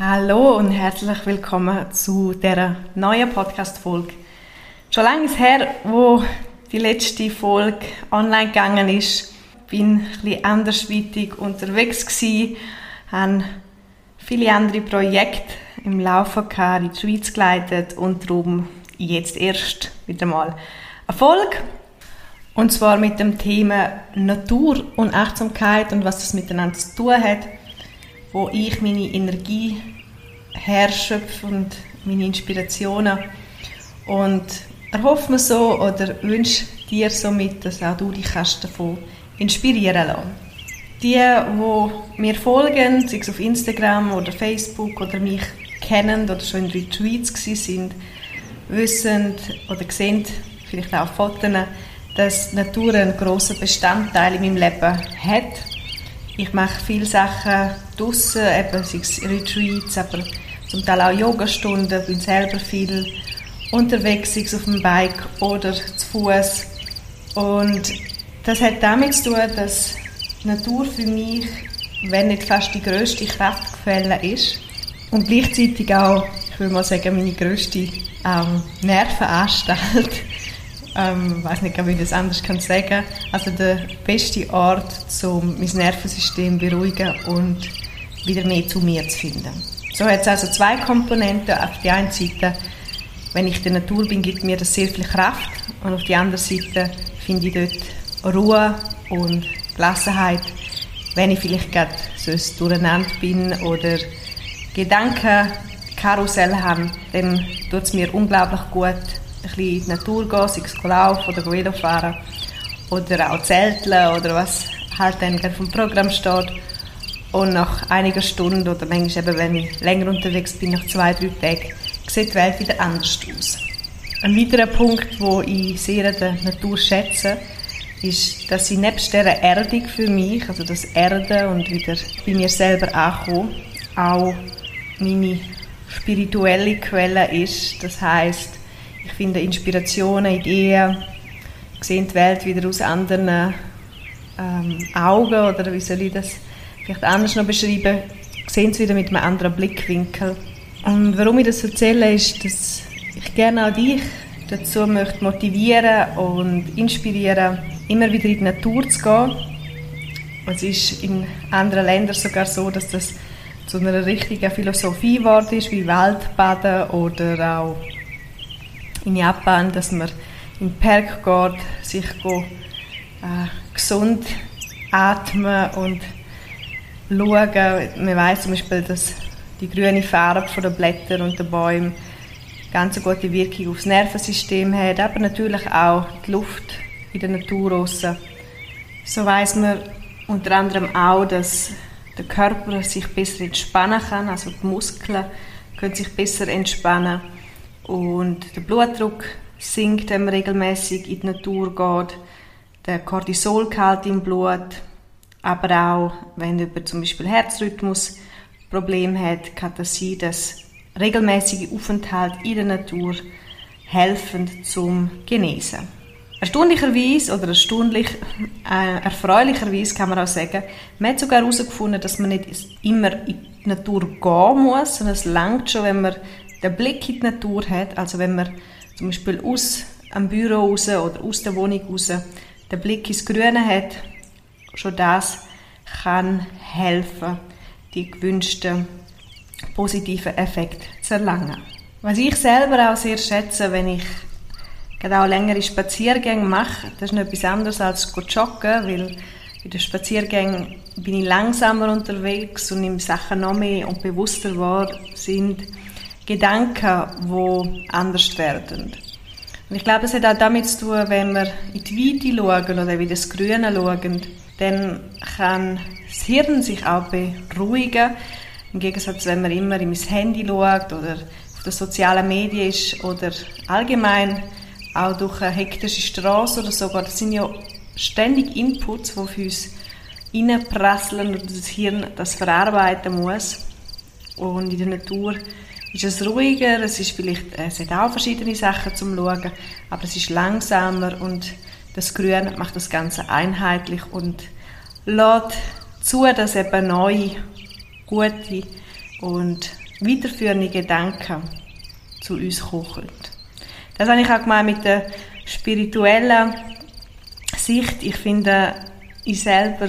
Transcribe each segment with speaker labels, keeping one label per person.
Speaker 1: Hallo und herzlich willkommen zu dieser neuen Podcast-Folge. Schon lange her, wo die letzte Folge online gegangen ist. Bin ein bisschen andersweitig unterwegs gewesen, habe viele andere Projekte im Laufe gehabt, in die Schweiz geleitet und darum jetzt erst wieder mal Erfolg. Und zwar mit dem Thema Natur und Achtsamkeit und was das miteinander zu tun hat wo ich meine Energie herschöpfe und meine Inspirationen. Und erhoffe mir so oder wünsche dir somit, dass auch du dich kannst davon inspirieren lassen. Die, die mir folgen, sei es auf Instagram oder Facebook oder mich kennen oder schon in Retreats sind, wissen oder sehen, vielleicht auch Fotos, dass Natur einen grossen Bestandteil in meinem Leben hat ich mache viele Sachen draußen, eben sei es Retreats, aber zum Teil auch Yogastunden, bin selber viel unterwegs, sei es auf dem Bike oder zu Fuß. Und das hat damit zu tun, dass Natur für mich, wenn nicht fast die grösste Kraftquelle ist und gleichzeitig auch, ich würde mal sagen, meine grösste ähm, Nervenanstalt ähm, weiß nicht, wie ich das anders kann sagen. Also der beste Ort, um mein Nervensystem zu beruhigen und wieder mehr zu mir zu finden. So hat es also zwei Komponenten. Auf der einen Seite, wenn ich in der Natur bin, gibt mir das sehr viel Kraft und auf der anderen Seite finde ich dort Ruhe und Gelassenheit, wenn ich vielleicht gerade so durcheinander bin oder Gedankenkarussell habe, dann tut es mir unglaublich gut, bisschen in die Natur gehen, sei es laufen oder Velo fahren oder auch zelteln oder was halt dann vom Programm steht. Und nach einiger Stunden oder manchmal eben, wenn ich länger unterwegs bin, nach zwei, drei Tagen, sieht die Welt wieder anders aus. Ein weiterer Punkt, wo ich sehr der Natur schätze, ist, dass sie nebst dieser Erdung für mich, also das Erden und wieder bei mir selber ankommen, auch meine spirituelle Quelle ist. Das heißt, ich finde Inspirationen, Ideen, sehe die Welt wieder aus anderen ähm, Augen oder wie soll ich das vielleicht anders noch beschreiben, sehen es wieder mit einem anderen Blickwinkel. Und warum ich das erzähle, ist, dass ich gerne auch dich dazu möchte motivieren und inspirieren, immer wieder in die Natur zu gehen. Es ist in anderen Ländern sogar so, dass das zu einer richtigen Philosophie geworden ist, wie Waldbaden oder auch in Japan, dass man in Park geht, sich go, äh, gesund atmen und schauen. Man weiß zum Beispiel, dass die grüne Farbe der Blätter und der Bäume ganz eine gute Wirkung aufs Nervensystem hat, aber natürlich auch die Luft in der Natur draussen. So weiß man unter anderem auch, dass der Körper sich besser entspannen kann, also die Muskeln können sich besser entspannen und der Blutdruck sinkt, wenn man regelmäßig in die Natur geht. Der Cortisolgehalt im Blut. Aber auch, wenn jemand zum Beispiel Herzrhythmusprobleme hat, kann das sein, dass regelmäßige Aufenthalt in der Natur helfen zum Genesen. Erstaunlicherweise oder erstaunlich, äh, erfreulicherweise kann man auch sagen, man hat sogar herausgefunden, dass man nicht immer in die Natur gehen muss, sondern es langt schon, wenn man den Blick in die Natur hat, also wenn man zum Beispiel aus dem Büro raus oder aus der Wohnung raus den Blick ins Grüne hat, schon das kann helfen, die gewünschten positiven Effekte zu erlangen. Was ich selber auch sehr schätze, wenn ich gerade auch längere Spaziergänge mache, das ist noch etwas anderes als joggen, weil bei den Spaziergängen bin ich langsamer unterwegs und nehme Sachen noch mehr und bewusster wahr sind Gedanken, die anders werden. Und ich glaube, es hat auch damit zu tun, wenn wir in die Weite schauen oder wie das Grüne schauen, dann kann das Hirn sich auch beruhigen. Im Gegensatz, wenn man immer in sein Handy schaut oder auf den sozialen Medien ist oder allgemein auch durch eine hektische Straße oder sogar, das sind ja ständig Inputs, die für uns reinprasseln und das Hirn das verarbeiten muss. Und in der Natur ist es ruhiger, es ist vielleicht, es hat auch verschiedene Sachen zum Schauen, aber es ist langsamer und das Grün macht das Ganze einheitlich und lässt zu, dass eben neue, gute und weiterführende Gedanken zu uns kommen. Das habe ich auch gemeint mit der spirituellen Sicht. Ich finde, ich selber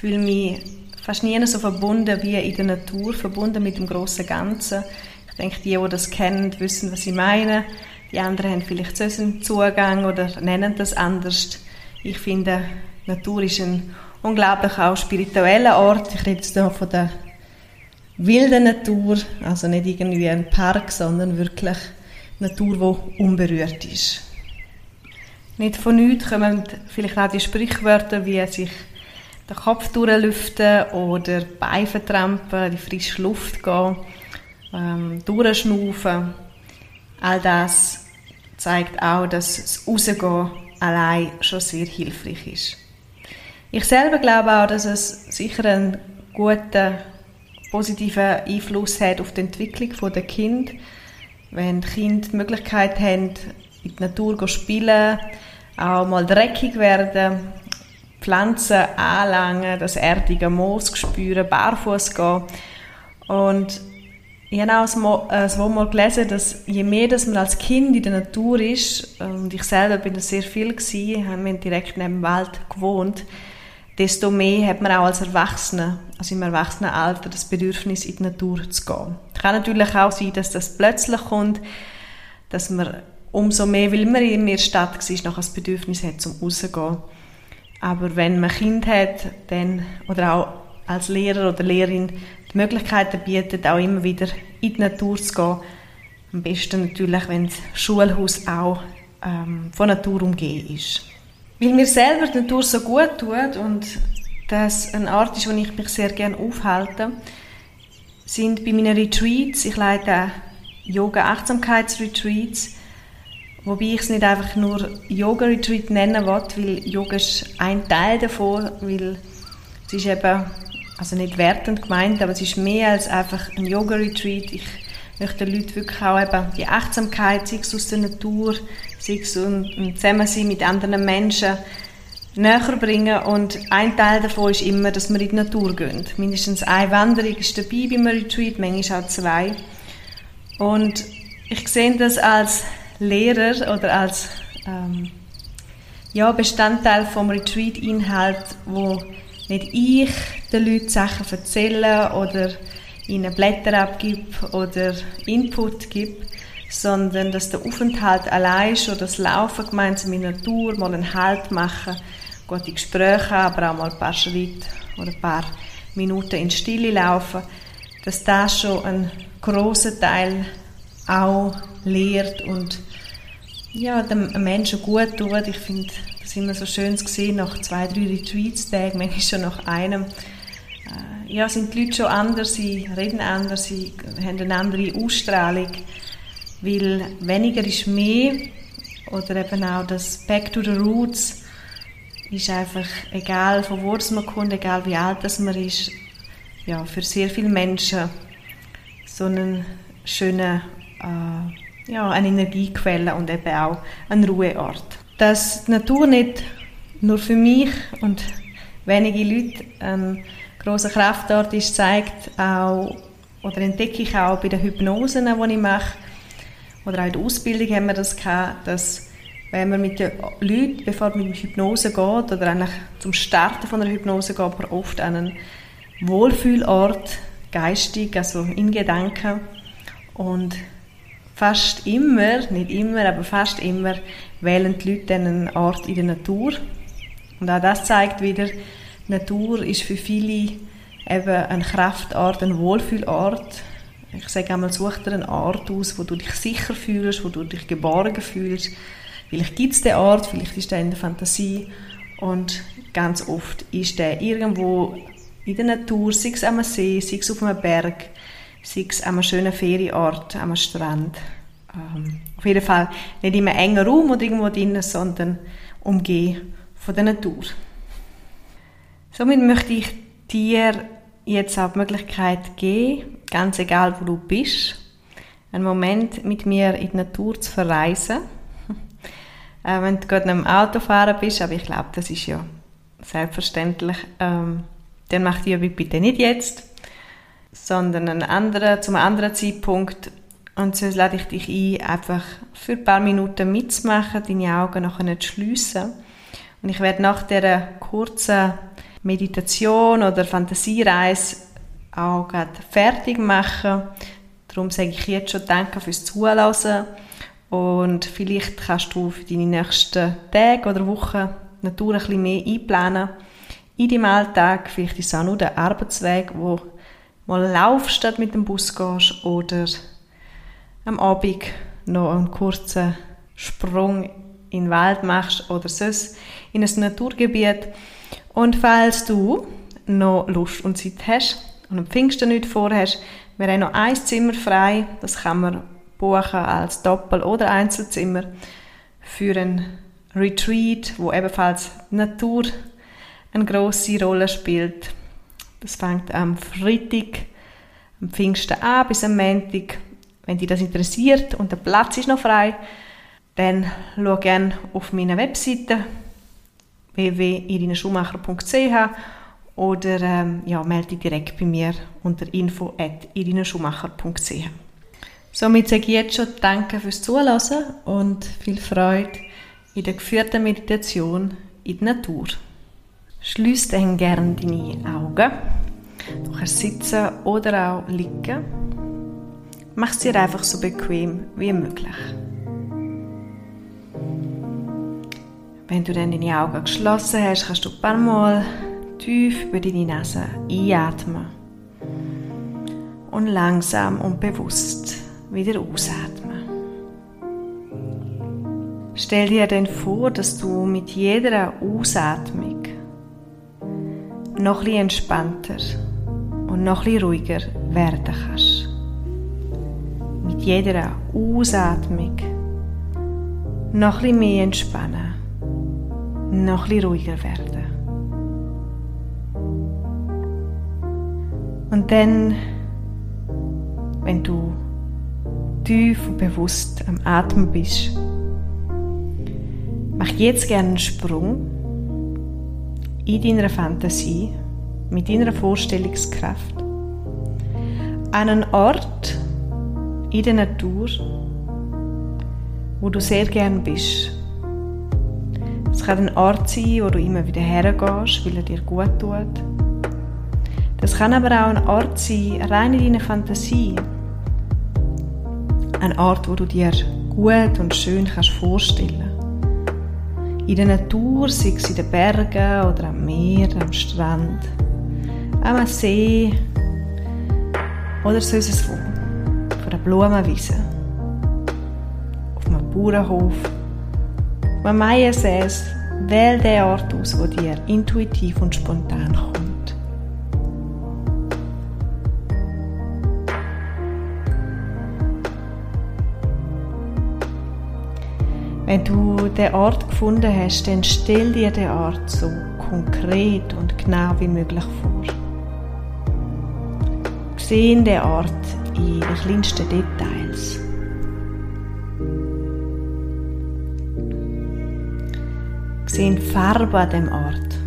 Speaker 1: fühle mich fast nie so verbunden wie in der Natur, verbunden mit dem großen Ganzen. Ich denke, die, die das kennen, wissen, was ich meine. Die anderen haben vielleicht so einen Zugang oder nennen das anders. Ich finde, Natur ist ein unglaublich auch spiritueller Ort. Ich rede jetzt hier von der wilden Natur, also nicht irgendwie ein Park, sondern wirklich Natur, die unberührt ist. Nicht von nichts kommen vielleicht auch die Sprichwörter, wie sich den Kopf durchlüften oder Beine vertrampen, die frische Luft gehen, ähm, durchschnaufen. All das zeigt auch, dass das Rausgehen allein schon sehr hilfreich ist. Ich selber glaube auch, dass es sicher einen guten, positiven Einfluss hat auf die Entwicklung der Kind, wenn die Kinder die Möglichkeit haben, in der Natur zu spielen, auch mal dreckig werden, Pflanzen anlangen, das erdige Moos spüren, barfuß gehen. Und ich habe auch so mal gelesen, dass je mehr dass man als Kind in der Natur ist, und ich selber bin da sehr viel gewesen, haben direkt neben dem Wald gewohnt, desto mehr hat man auch als Erwachsener, also im Erwachsenenalter, das Bedürfnis, in die Natur zu gehen. Es kann natürlich auch sein, dass das plötzlich kommt, dass man umso mehr, weil man in der Stadt war, noch das Bedürfnis hat, zum rauszugehen. Aber wenn man Kind hat, dann, oder auch als Lehrer oder Lehrerin die Möglichkeiten bietet, auch immer wieder in die Natur zu gehen. Am besten natürlich, wenn das Schulhaus auch ähm, von Natur umgeben ist. Weil mir selber die Natur so gut tut und das ein Ort ist, wo ich mich sehr gerne aufhalte, sind bei meinen Retreats, ich leite Yoga-Achtsamkeits-Retreats, wobei ich es nicht einfach nur Yoga-Retreat nennen will, weil Yoga ist ein Teil davon, weil es ist eben, also nicht wertend gemeint, aber es ist mehr als einfach ein Yoga-Retreat. Ich möchte den Leuten wirklich auch eben die Achtsamkeit, sei es aus der Natur, sei es im Zusammensein mit anderen Menschen, näher bringen. Und ein Teil davon ist immer, dass wir in die Natur gehen. Mindestens eine Wanderung ist dabei beim Retreat, manchmal auch zwei. Und ich sehe das als Lehrer oder als ähm, ja, Bestandteil vom Retreat-Inhalt, wo nicht ich den Leuten Sachen erzähle oder ihnen Blätter abgibt oder Input gibt, sondern dass der Aufenthalt allein schon das Laufen gemeinsam in der Natur, mal einen Halt machen, gute Gespräche, aber auch mal ein paar Schritte oder ein paar Minuten in Stille laufen, dass das schon einen großen Teil auch lehrt und ja, dem Menschen gut tut. Ich finde das immer so schön zu sehen, nach zwei, drei Retreats-Tagen, manchmal schon nach einem, äh, ja, sind die Leute schon anders, sie reden anders, sie haben eine andere Ausstrahlung, weil weniger ist mehr oder eben auch das Back to the Roots ist einfach, egal von wo man kommt, egal wie alt man ist, ja, für sehr viele Menschen so einen schönen, äh, ja, eine Energiequelle und eben auch ein Ruheort. Dass die Natur nicht nur für mich und wenige Leute ein großer Kraftort ist, zeigt auch oder entdecke ich auch bei den Hypnosen, die ich mache, oder auch in der Ausbildung haben wir das gehabt, dass wenn man mit den Leuten, bevor man mit Hypnose geht, oder eigentlich zum Starten von einer Hypnose geht, man oft an einen Wohlfühlort, geistig, also in Gedanken. Und fast immer, nicht immer, aber fast immer, wählen die Leute einen Ort in der Natur. Und auch das zeigt wieder, Natur ist für viele eben ein Kraftort, ein Wohlfühlort. Ich sage einmal, such dir einen Ort aus, wo du dich sicher fühlst, wo du dich geborgen fühlst. Vielleicht gibt es den Ort, vielleicht ist der in der Fantasie. Und ganz oft ist der irgendwo in der Natur, sei es am See, sei es auf einem Berg, sei es an einem schönen Ferienort, am Strand. Ähm, auf jeden Fall nicht in einem engen Raum oder irgendwo drinnen, sondern umgehen von der Natur. Somit möchte ich dir jetzt auch die Möglichkeit geben, ganz egal wo du bist, einen Moment mit mir in die Natur zu verreisen. äh, wenn du gerade am Autofahren bist, aber ich glaube, das ist ja selbstverständlich, ähm, dann mach die Übung bitte nicht jetzt, sondern einen anderen, zum anderen Zeitpunkt. Und so lade ich dich ein, einfach für ein paar Minuten mitzumachen, deine Augen nachher zu schliessen. Und ich werde nach dieser kurzen Meditation oder Fantasiereise auch fertig machen. Darum sage ich jetzt schon Danke fürs Zuhören. Und vielleicht kannst du für deine nächsten Tage oder Wochen Natur ein bisschen mehr einplanen. In deinem Alltag, vielleicht ist es auch nur der Arbeitsweg, wo mal laufst statt mit dem Bus gehst oder am Abend noch einen kurzen Sprung in den Wald machst oder sonst in ein Naturgebiet. Und falls du noch Lust und Zeit hast und am Pfingsten nicht vorhast, wir haben noch ein Zimmer frei, das kann man buchen als Doppel- oder Einzelzimmer für ein Retreat, wo ebenfalls die Natur eine grosse Rolle spielt. Das fängt am Freitag, am Pfingsten an bis am Montag. Wenn dich das interessiert und der Platz ist noch frei, dann schau gerne auf meine Webseite www.irinaschumacher.ch oder ähm, ja, melde dich direkt bei mir unter info.irinaschumacher.ch Somit sage ich jetzt schon Danke fürs Zuhören und viel Freude in der geführten Meditation in der Natur. Schließ dann gerne deine Augen. Du kannst sitzen oder auch liegen. Mach es dir einfach so bequem wie möglich. Wenn du dann deine Augen geschlossen hast, kannst du ein paar Mal tief über deine Nase einatmen und langsam und bewusst wieder ausatmen. Stell dir dann vor, dass du mit jeder Ausatmung noch ein entspannter und noch ein ruhiger werden kannst. Mit jeder Ausatmung noch ein mehr entspannen noch ein ruhiger werden. Und dann, wenn du tief und bewusst am Atmen bist, mach jetzt gerne einen Sprung in deiner Fantasie, mit deiner Vorstellungskraft, einen Ort in der Natur, wo du sehr gern bist es kann ein Ort sein, wo du immer wieder hergehst, weil er dir gut tut. Das kann aber auch ein Ort sein, rein in deiner Fantasie. Ein Ort, wo du dir gut und schön kannst vorstellen In der Natur, sei es in den Bergen oder am Meer, am Strand, am See oder sonst wo. Von einer Blumenwiese, auf einem Bauernhof wenn Maya says, wähl den Ort aus, wo dir intuitiv und spontan kommt. Wenn du den Ort gefunden hast, dann stell dir den Ort so konkret und genau wie möglich vor. Sehen den Ort in den kleinsten Details. sehen Farbe an dem Ort.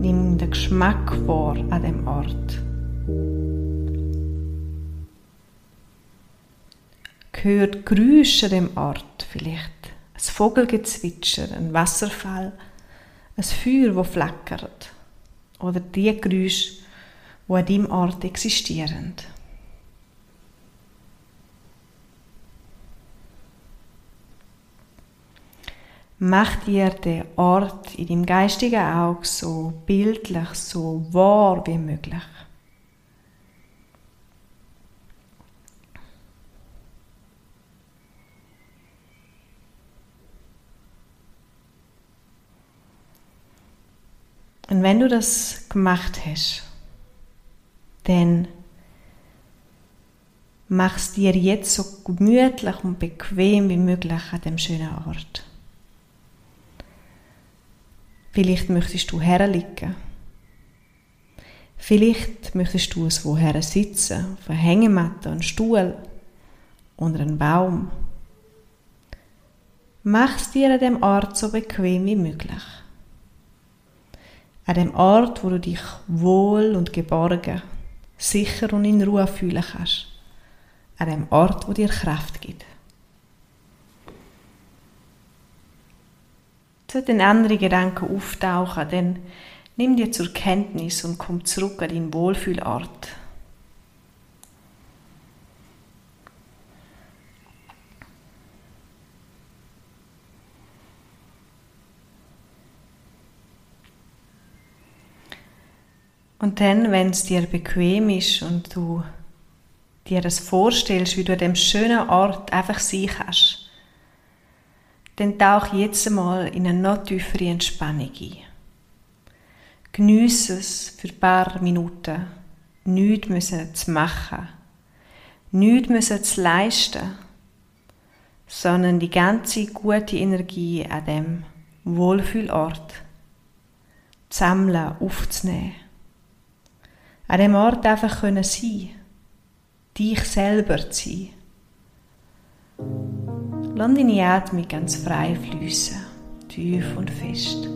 Speaker 1: Nimm den Geschmack vor an dem Ort. Hört Geräusche dem Ort, vielleicht ein Vogelgezwitscher, ein Wasserfall, ein Feuer, das flackert oder die Geräusche, die an deinem Ort existieren. Mach dir den Ort in deinem geistigen Auge so bildlich, so wahr wie möglich. Und wenn du das gemacht hast, dann mach es dir jetzt so gemütlich und bequem wie möglich an dem schönen Ort. Vielleicht möchtest du herliegen. Vielleicht möchtest du es woher sitzen, auf einer Hängematte, einem Stuhl, unter einem Baum. Mach es dir an dem Ort so bequem wie möglich. An dem Ort, wo du dich wohl und geborgen, sicher und in Ruhe fühlen kannst. An dem Ort, wo dir Kraft gibt. Sollten andere Gedanken auftauchen, dann nimm dir zur Kenntnis und komm zurück an deinen Wohlfühlort. Und dann, wenn es dir bequem ist und du dir das vorstellst, wie du an dem schönen Ort einfach sein kannst, dann tauch jetzt einmal in eine noch tiefere Entspannung ein. Geniesse es für ein paar Minuten, nichts müssen zu machen, nichts müssen zu leisten, sondern die ganze gute Energie an dem Wohlfühlort zu sammeln, aufzunehmen an dem Ort einfach können sein dich selber zu sein. Lass deine Atmung ganz frei fließen, tief und fest.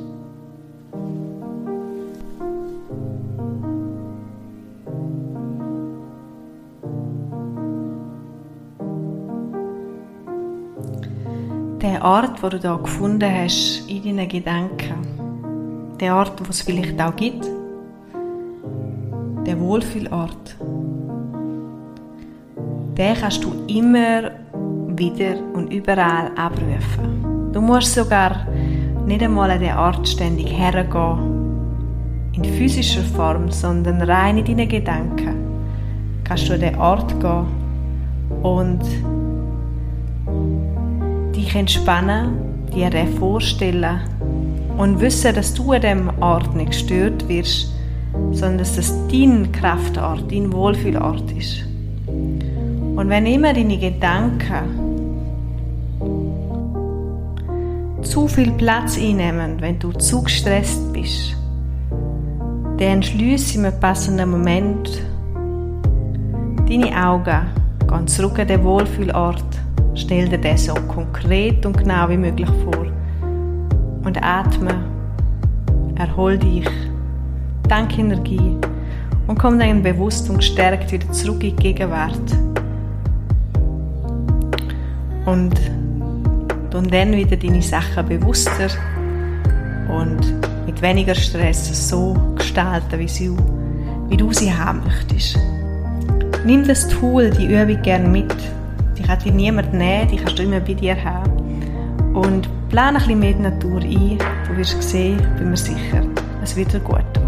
Speaker 1: Der Ort, wo du da gefunden hast in deinen Gedanken, der Ort, wo es vielleicht auch gibt, der Wohlfühlort, den kannst du immer wieder und überall abrufen. Du musst sogar nicht einmal an den Ort ständig hergehen, in physischer Form, sondern rein in deinen Gedanken. Kannst du an den Ort gehen und dich entspannen, dir vorstellen und wissen, dass du an dem Ort nicht gestört wirst, sondern dass das dein Kraftort, dein Wohlfühlort ist. Und wenn immer deine Gedanken zu viel Platz einnehmen, wenn du zu gestresst bist, dann schließe im passenden Moment deine Augen, geh zurück an den Wohlfühlort, stell dir das so konkret und genau wie möglich vor und atme, erhol dich Dank Energie und komm dann bewusst und gestärkt wieder zurück in die Gegenwart. Und und dann wieder deine Sachen bewusster und mit weniger Stress so gestalten, wie, sie, wie du sie haben möchtest. Nimm das Tool, die Übung gerne mit. Die kann dir niemand nehmen, die kannst du immer bei dir haben. Und plane ein bisschen mehr die Natur ein. Du wirst sehen, bin mir sicher, es wird dir gut.